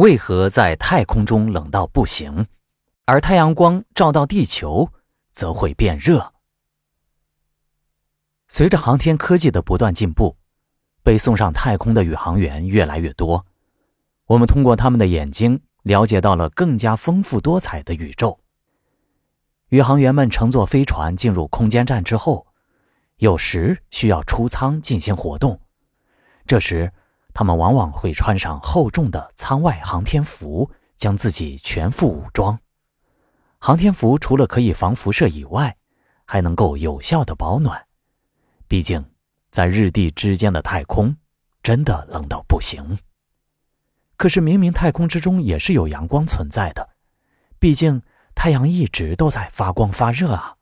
为何在太空中冷到不行，而太阳光照到地球则会变热？随着航天科技的不断进步，被送上太空的宇航员越来越多。我们通过他们的眼睛，了解到了更加丰富多彩的宇宙。宇航员们乘坐飞船进入空间站之后，有时需要出舱进行活动，这时。他们往往会穿上厚重的舱外航天服，将自己全副武装。航天服除了可以防辐射以外，还能够有效的保暖。毕竟，在日地之间的太空，真的冷到不行。可是，明明太空之中也是有阳光存在的，毕竟太阳一直都在发光发热啊。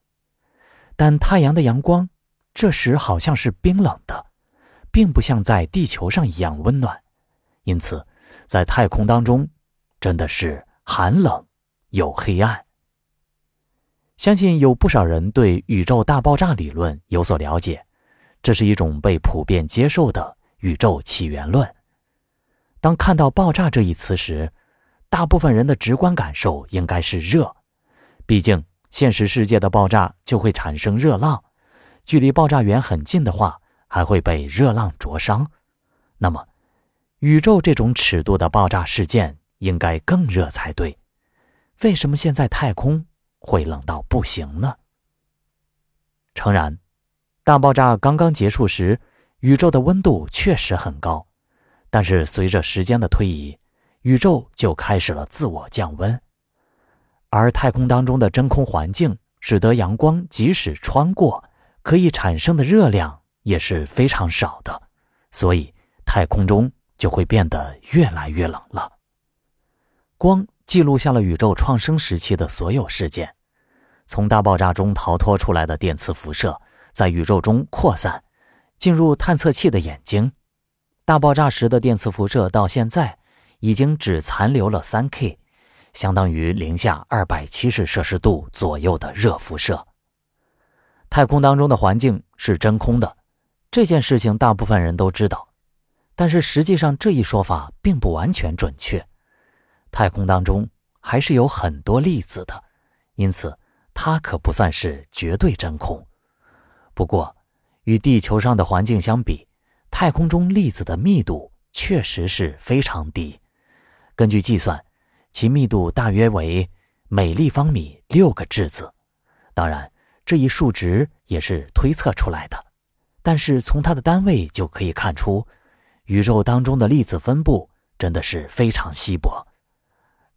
但太阳的阳光这时好像是冰冷的。并不像在地球上一样温暖，因此，在太空当中，真的是寒冷又黑暗。相信有不少人对宇宙大爆炸理论有所了解，这是一种被普遍接受的宇宙起源论。当看到“爆炸”这一词时，大部分人的直观感受应该是热，毕竟现实世界的爆炸就会产生热浪，距离爆炸源很近的话。还会被热浪灼伤，那么，宇宙这种尺度的爆炸事件应该更热才对。为什么现在太空会冷到不行呢？诚然，大爆炸刚刚结束时，宇宙的温度确实很高，但是随着时间的推移，宇宙就开始了自我降温，而太空当中的真空环境使得阳光即使穿过，可以产生的热量。也是非常少的，所以太空中就会变得越来越冷了。光记录下了宇宙创生时期的所有事件，从大爆炸中逃脱出来的电磁辐射在宇宙中扩散，进入探测器的眼睛。大爆炸时的电磁辐射到现在已经只残留了三 K，相当于零下二百七十摄氏度左右的热辐射。太空当中的环境是真空的。这件事情大部分人都知道，但是实际上这一说法并不完全准确。太空当中还是有很多粒子的，因此它可不算是绝对真空。不过，与地球上的环境相比，太空中粒子的密度确实是非常低。根据计算，其密度大约为每立方米六个质子。当然，这一数值也是推测出来的。但是从它的单位就可以看出，宇宙当中的粒子分布真的是非常稀薄。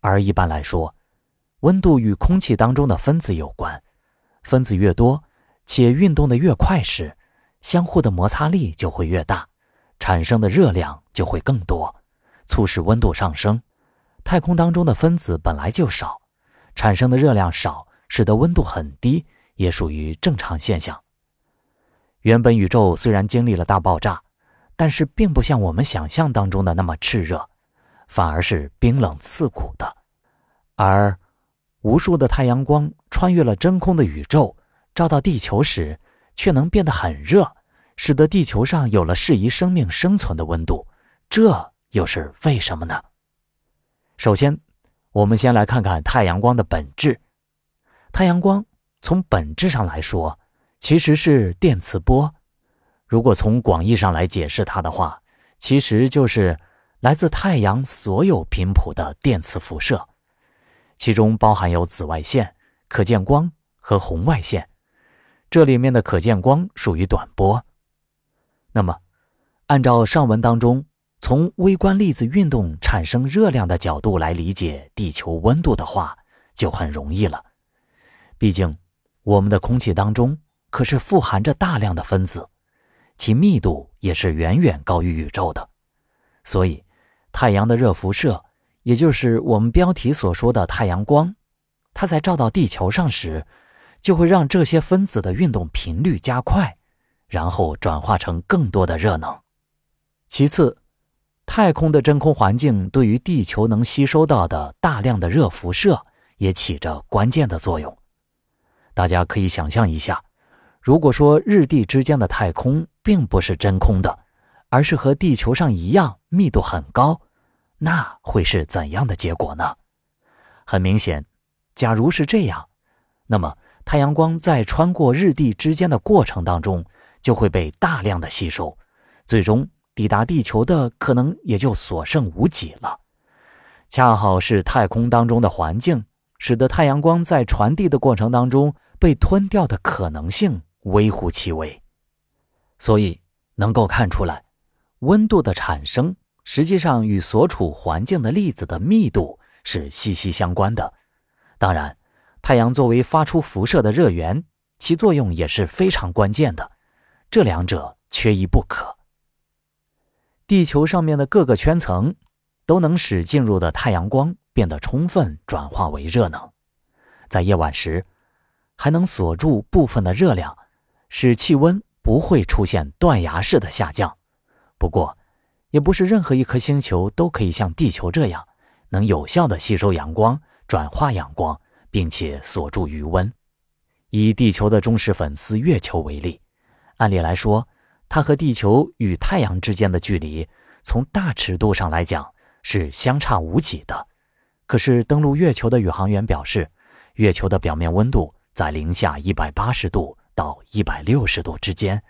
而一般来说，温度与空气当中的分子有关，分子越多且运动的越快时，相互的摩擦力就会越大，产生的热量就会更多，促使温度上升。太空当中的分子本来就少，产生的热量少，使得温度很低，也属于正常现象。原本宇宙虽然经历了大爆炸，但是并不像我们想象当中的那么炽热，反而是冰冷刺骨的。而无数的太阳光穿越了真空的宇宙，照到地球时，却能变得很热，使得地球上有了适宜生命生存的温度。这又是为什么呢？首先，我们先来看看太阳光的本质。太阳光从本质上来说。其实是电磁波，如果从广义上来解释它的话，其实就是来自太阳所有频谱的电磁辐射，其中包含有紫外线、可见光和红外线。这里面的可见光属于短波。那么，按照上文当中从微观粒子运动产生热量的角度来理解地球温度的话，就很容易了。毕竟，我们的空气当中。可是富含着大量的分子，其密度也是远远高于宇宙的，所以太阳的热辐射，也就是我们标题所说的太阳光，它在照到地球上时，就会让这些分子的运动频率加快，然后转化成更多的热能。其次，太空的真空环境对于地球能吸收到的大量的热辐射也起着关键的作用。大家可以想象一下。如果说日地之间的太空并不是真空的，而是和地球上一样密度很高，那会是怎样的结果呢？很明显，假如是这样，那么太阳光在穿过日地之间的过程当中，就会被大量的吸收，最终抵达地球的可能也就所剩无几了。恰好是太空当中的环境，使得太阳光在传递的过程当中被吞掉的可能性微乎其微。所以能够看出来，温度的产生实际上与所处环境的粒子的密度是息息相关的。当然，太阳作为发出辐射的热源，其作用也是非常关键的，这两者缺一不可。地球上面的各个圈层。都能使进入的太阳光变得充分转化为热能，在夜晚时，还能锁住部分的热量，使气温不会出现断崖式的下降。不过，也不是任何一颗星球都可以像地球这样，能有效的吸收阳光、转化阳光，并且锁住余温。以地球的忠实粉丝月球为例，按理来说，它和地球与太阳之间的距离，从大尺度上来讲。是相差无几的，可是登陆月球的宇航员表示，月球的表面温度在零下一百八十度到一百六十度之间，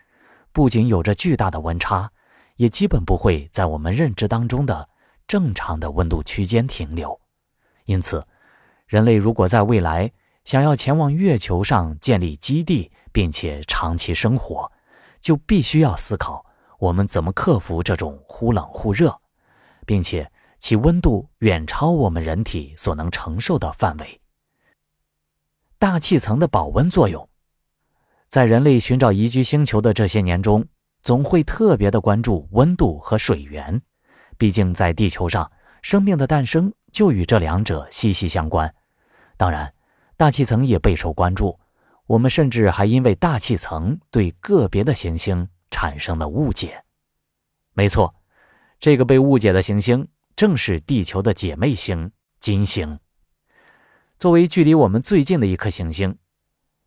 不仅有着巨大的温差，也基本不会在我们认知当中的正常的温度区间停留。因此，人类如果在未来想要前往月球上建立基地，并且长期生活，就必须要思考我们怎么克服这种忽冷忽热，并且。其温度远超我们人体所能承受的范围。大气层的保温作用，在人类寻找宜居星球的这些年中，总会特别的关注温度和水源。毕竟，在地球上，生命的诞生就与这两者息息相关。当然，大气层也备受关注。我们甚至还因为大气层对个别的行星产生了误解。没错，这个被误解的行星。正是地球的姐妹星金星。作为距离我们最近的一颗行星，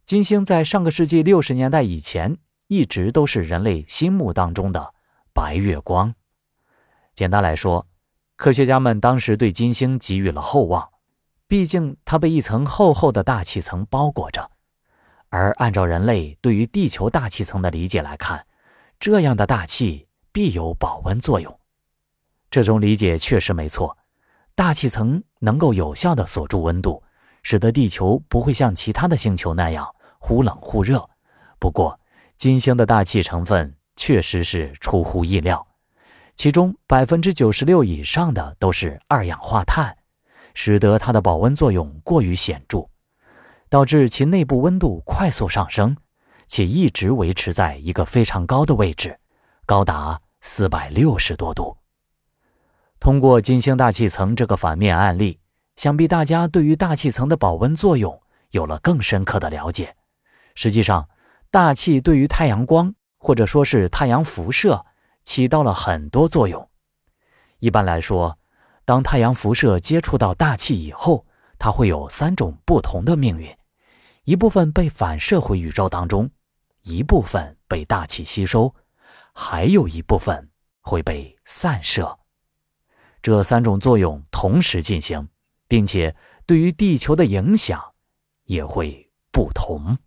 金星在上个世纪六十年代以前一直都是人类心目当中的白月光。简单来说，科学家们当时对金星给予了厚望，毕竟它被一层厚厚的大气层包裹着。而按照人类对于地球大气层的理解来看，这样的大气必有保温作用。这种理解确实没错，大气层能够有效地锁住温度，使得地球不会像其他的星球那样忽冷忽热。不过，金星的大气成分确实是出乎意料，其中百分之九十六以上的都是二氧化碳，使得它的保温作用过于显著，导致其内部温度快速上升，且一直维持在一个非常高的位置，高达四百六十多度。通过金星大气层这个反面案例，想必大家对于大气层的保温作用有了更深刻的了解。实际上，大气对于太阳光或者说是太阳辐射起到了很多作用。一般来说，当太阳辐射接触到大气以后，它会有三种不同的命运：一部分被反射回宇宙当中，一部分被大气吸收，还有一部分会被散射。这三种作用同时进行，并且对于地球的影响也会不同。